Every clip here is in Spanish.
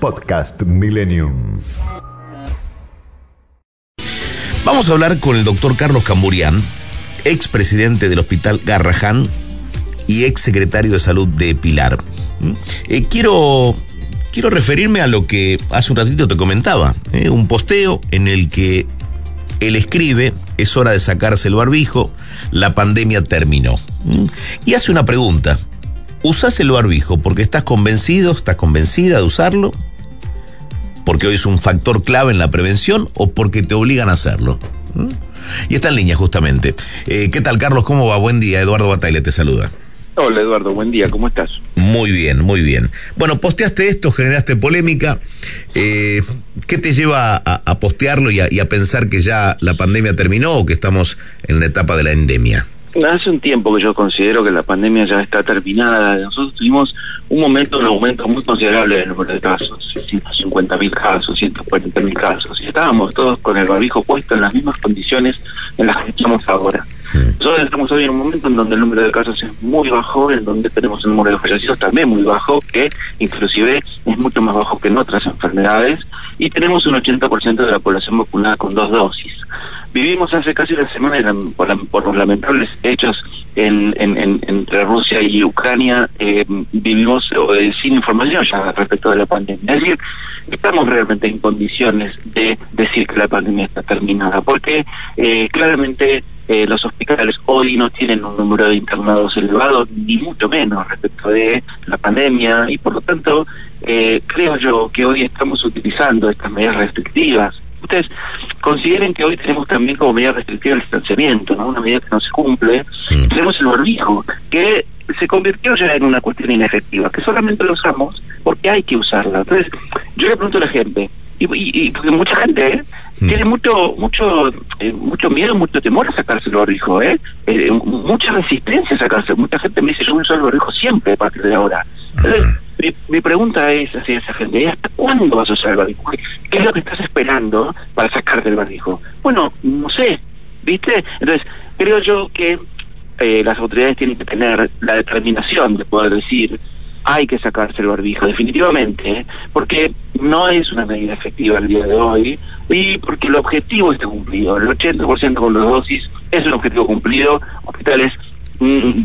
Podcast Millennium. Vamos a hablar con el doctor Carlos Camburián, expresidente del Hospital Garrahan y ex secretario de Salud de Pilar. ¿Mm? Eh, quiero, quiero referirme a lo que hace un ratito te comentaba, ¿eh? un posteo en el que él escribe, es hora de sacarse el barbijo, la pandemia terminó. ¿Mm? Y hace una pregunta, ¿usás el barbijo porque estás convencido, estás convencida de usarlo? Porque hoy es un factor clave en la prevención o porque te obligan a hacerlo. ¿Mm? Y está en línea justamente. Eh, ¿Qué tal, Carlos? ¿Cómo va? Buen día. Eduardo Bataille te saluda. Hola, Eduardo. Buen día. ¿Cómo estás? Muy bien, muy bien. Bueno, posteaste esto, generaste polémica. Eh, ¿Qué te lleva a, a postearlo y a, y a pensar que ya la pandemia terminó o que estamos en la etapa de la endemia? Hace un tiempo que yo considero que la pandemia ya está terminada. Nosotros tuvimos un momento, un aumento muy considerable del número de casos, 150 mil casos, 140 mil casos, y estábamos todos con el barbijo puesto en las mismas condiciones en las que estamos ahora. Nosotros estamos hoy en un momento en donde el número de casos es muy bajo, en donde tenemos el número de fallecidos también muy bajo, que inclusive es mucho más bajo que en otras enfermedades, y tenemos un 80% de la población vacunada con dos dosis. Vivimos hace casi una semana, por, por los lamentables hechos en, entre Rusia y Ucrania, eh, vivimos eh, sin información ya respecto de la pandemia. Es decir, estamos realmente en condiciones de decir que la pandemia está terminada, porque eh, claramente eh, los hospitales hoy no tienen un número de internados elevado, ni mucho menos respecto de la pandemia, y por lo tanto, eh, creo yo que hoy estamos utilizando estas medidas restrictivas ustedes consideren que hoy tenemos también como medida restrictiva el distanciamiento, ¿no? una medida que no se cumple. Tenemos el barbijo, que se convirtió ya en una cuestión inefectiva, que solamente lo usamos porque hay que usarla. Entonces, yo le pregunto a la gente, y, y, porque mucha gente ¿eh? tiene mucho mucho eh, mucho miedo, mucho temor a sacarse el barbijo, ¿eh? ¿eh? mucha resistencia a sacarse. Mucha gente me dice, yo uso el barbijo siempre a partir de ahora. Entonces, mi, pregunta es hacia esa gente, ¿hasta cuándo vas a usar el barbijo? ¿Qué es lo que estás esperando para sacarte el barbijo? Bueno, no sé, ¿viste? Entonces, creo yo que eh, las autoridades tienen que tener la determinación de poder decir hay que sacarse el barbijo, definitivamente, porque no es una medida efectiva el día de hoy y porque el objetivo está cumplido. El 80% con las dosis es un objetivo cumplido. Hospitales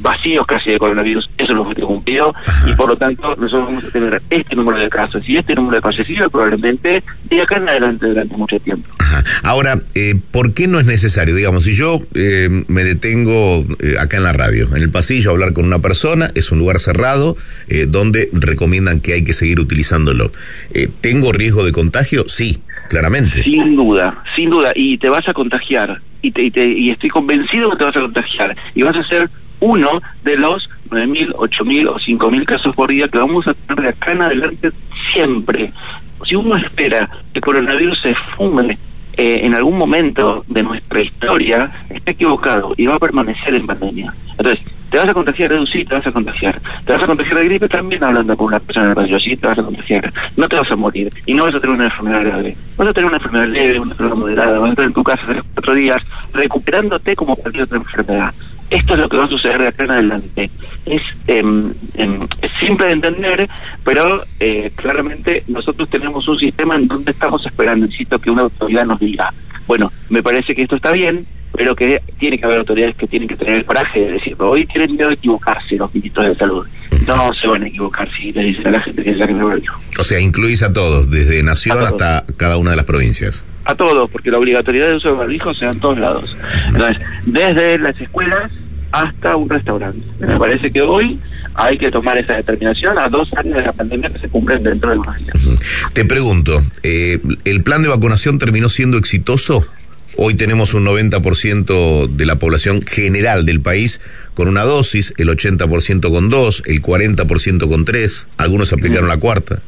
vacíos casi de coronavirus, eso es lo que cumplido, y por lo tanto nosotros vamos a tener este número de casos y este número de fallecidos probablemente de acá en adelante durante mucho tiempo. Ajá. Ahora, eh, ¿por qué no es necesario? Digamos, si yo eh, me detengo eh, acá en la radio, en el pasillo a hablar con una persona, es un lugar cerrado eh, donde recomiendan que hay que seguir utilizándolo. Eh, ¿Tengo riesgo de contagio? Sí, claramente. Sin duda, sin duda, y te vas a contagiar, y, te, y, te, y estoy convencido que te vas a contagiar, y vas a ser uno de los 9.000, 8.000 o 5.000 casos por día que vamos a tener de acá en adelante siempre. Si uno espera que el coronavirus se fume eh, en algún momento de nuestra historia, está equivocado y va a permanecer en pandemia. Entonces, ¿te vas a contagiar de sí, te vas a contagiar. ¿Te vas a contagiar de gripe? También hablando con una persona de radio, sí, te vas a contagiar. No te vas a morir y no vas a tener una enfermedad grave. Vas a tener una enfermedad leve, una enfermedad moderada, vas a estar en tu casa tres, cuatro días recuperándote como cualquier otra enfermedad. Esto es lo que va a suceder de acá en adelante. Es, eh, eh, es simple de entender, pero eh, claramente nosotros tenemos un sistema en donde estamos esperando, insisto, que una autoridad nos diga, bueno, me parece que esto está bien, pero que tiene que haber autoridades que tienen que tener el coraje de decir, hoy tienen miedo de equivocarse los ministros de salud. No se van a equivocar si le dicen a la gente que es la que me O sea, incluís a todos, desde nación todos. hasta cada una de las provincias. A todos, porque la obligatoriedad de uso de barbijo se da en todos lados. Entonces, desde las escuelas hasta un restaurante. Me parece que hoy hay que tomar esa determinación a dos años de la pandemia que se cumplen dentro de unos días. Te pregunto, eh, ¿el plan de vacunación terminó siendo exitoso? Hoy tenemos un 90% de la población general del país con una dosis, el 80% con dos, el 40% con tres, algunos aplicaron la cuarta.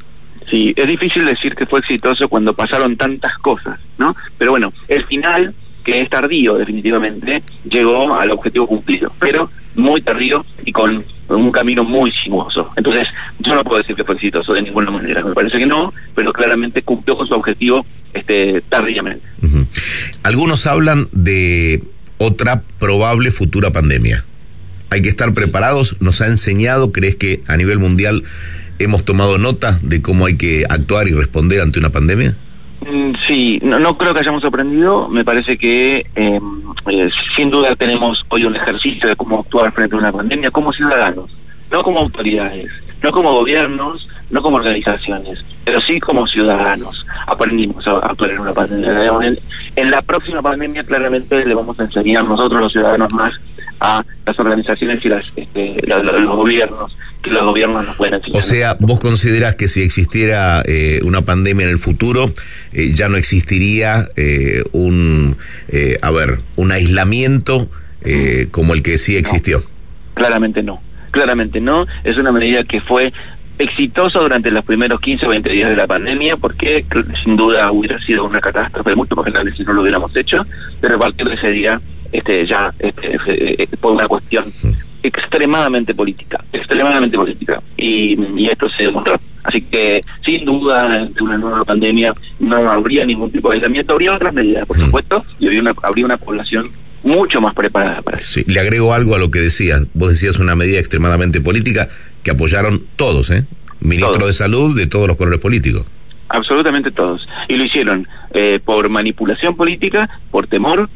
Sí, es difícil decir que fue exitoso cuando pasaron tantas cosas, ¿no? Pero bueno, el final, que es tardío definitivamente, llegó al objetivo cumplido, pero muy tardío y con un camino muy sinuoso. Entonces, yo no puedo decir que fue exitoso de ninguna manera, me parece que no, pero claramente cumplió con su objetivo este, tardíamente. Algunos hablan de otra probable futura pandemia. Hay que estar preparados, nos ha enseñado, ¿crees que a nivel mundial hemos tomado nota de cómo hay que actuar y responder ante una pandemia? Mm, sí, no, no creo que hayamos aprendido. Me parece que em, eh, sin duda tenemos hoy un ejercicio de cómo actuar frente a una pandemia como ciudadanos, no como autoridades, no como gobiernos, no como organizaciones, pero sí como ciudadanos. Aprendimos a actuar en una pandemia. En, en la próxima pandemia claramente le vamos a enseñar nosotros los ciudadanos más a las organizaciones y las, este, los gobiernos que los gobiernos nos pueden. O sea, vos considerás que si existiera eh, una pandemia en el futuro, eh, ya no existiría eh, un, eh, a ver, un aislamiento eh, como el que sí existió. No, claramente no, claramente no. Es una medida que fue exitosa durante los primeros 15 o 20 días de la pandemia, porque sin duda hubiera sido una catástrofe mucho más grande si no lo hubiéramos hecho, pero a partir de ese día este ya este, por una cuestión extremadamente política, extremadamente política, y, y, esto se demostró. Así que, sin duda, ante una nueva pandemia no habría ningún tipo de aislamiento, habría otras medidas, por supuesto, y habría una, habría una población mucho más preparada para eso. Sí, le agrego algo a lo que decías. Vos decías una medida extremadamente política que apoyaron todos, ¿eh? Ministro todos. de Salud de todos los colores políticos. Absolutamente todos. Y lo hicieron eh, por manipulación política, por temor,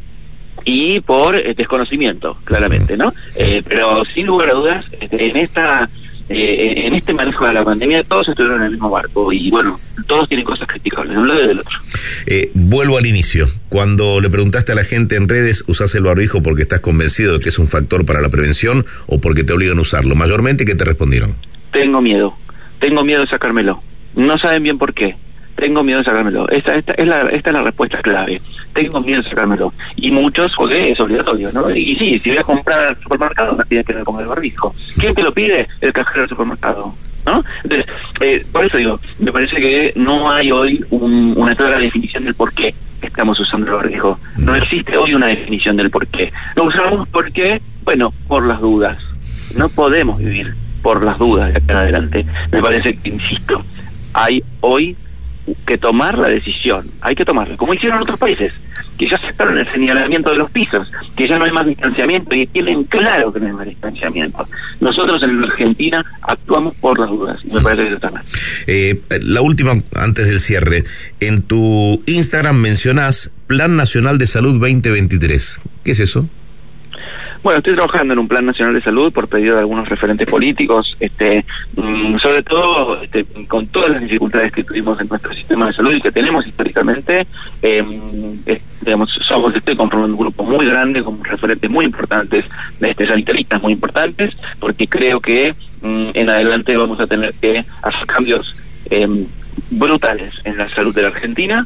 y por eh, desconocimiento, claramente, ¿no? Eh, pero sin lugar a dudas, este, en esta eh, en este manejo de la pandemia todos estuvieron en el mismo barco y bueno, todos tienen cosas criticables de un lado y del otro. Eh, vuelvo al inicio. Cuando le preguntaste a la gente en redes, ¿usás el barbijo porque estás convencido de que es un factor para la prevención o porque te obligan a usarlo? Mayormente, ¿qué te respondieron? Tengo miedo. Tengo miedo de sacármelo. No saben bien por qué tengo miedo de sacármelo. Esta, esta, es la, esta es la respuesta clave. Tengo miedo de sacármelo. Y muchos, porque es obligatorio, ¿no? Y, sí, si voy a comprar al supermercado, me piden que me ponga el barbijo. ¿Quién te lo pide? El cajero del supermercado. ¿No? Entonces, eh, por eso digo, me parece que no hay hoy un, una clara definición del por qué estamos usando el barbijo. No existe hoy una definición del por qué. Lo usamos porque, bueno, por las dudas. No podemos vivir por las dudas de acá en adelante. Me parece que, insisto, hay hoy que tomar la decisión, hay que tomarla, como hicieron otros países, que ya aceptaron el señalamiento de los pisos, que ya no hay más distanciamiento y tienen claro que no hay más distanciamiento. Nosotros en Argentina actuamos por las dudas, y me parece que está mal. Eh, la última, antes del cierre, en tu Instagram mencionás Plan Nacional de Salud 2023. ¿Qué es eso? Bueno, estoy trabajando en un plan nacional de salud por pedido de algunos referentes políticos, este, sobre todo este, con todas las dificultades que tuvimos en nuestro sistema de salud y que tenemos históricamente, eh, digamos, somos, estoy conformando un grupo muy grande con referentes muy importantes, este, sanitaristas muy importantes, porque creo que um, en adelante vamos a tener que hacer cambios eh, brutales en la salud de la Argentina.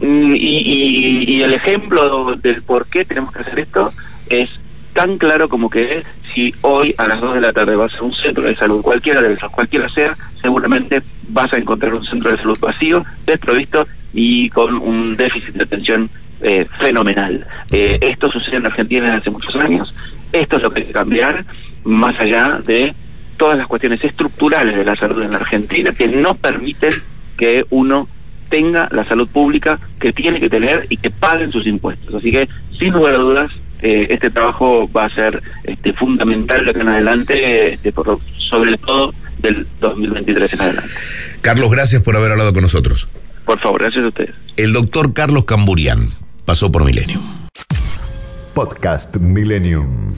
Y, y, y el ejemplo del por qué tenemos que hacer esto es tan claro como que si hoy a las 2 de la tarde vas a un centro de salud, cualquiera de esos, cualquiera sea, seguramente vas a encontrar un centro de salud vacío, desprovisto y con un déficit de atención eh, fenomenal. Eh, esto sucede en Argentina desde hace muchos años. Esto es lo que hay que cambiar, más allá de todas las cuestiones estructurales de la salud en la Argentina que no permiten que uno tenga la salud pública que tiene que tener y que paguen sus impuestos. Así que, sin lugar a dudas, eh, este trabajo va a ser este, fundamental de acá en adelante, este, por, sobre todo del 2023 en adelante. Carlos, gracias por haber hablado con nosotros. Por favor, gracias a ustedes. El doctor Carlos Camburian pasó por Millennium. Podcast Millennium.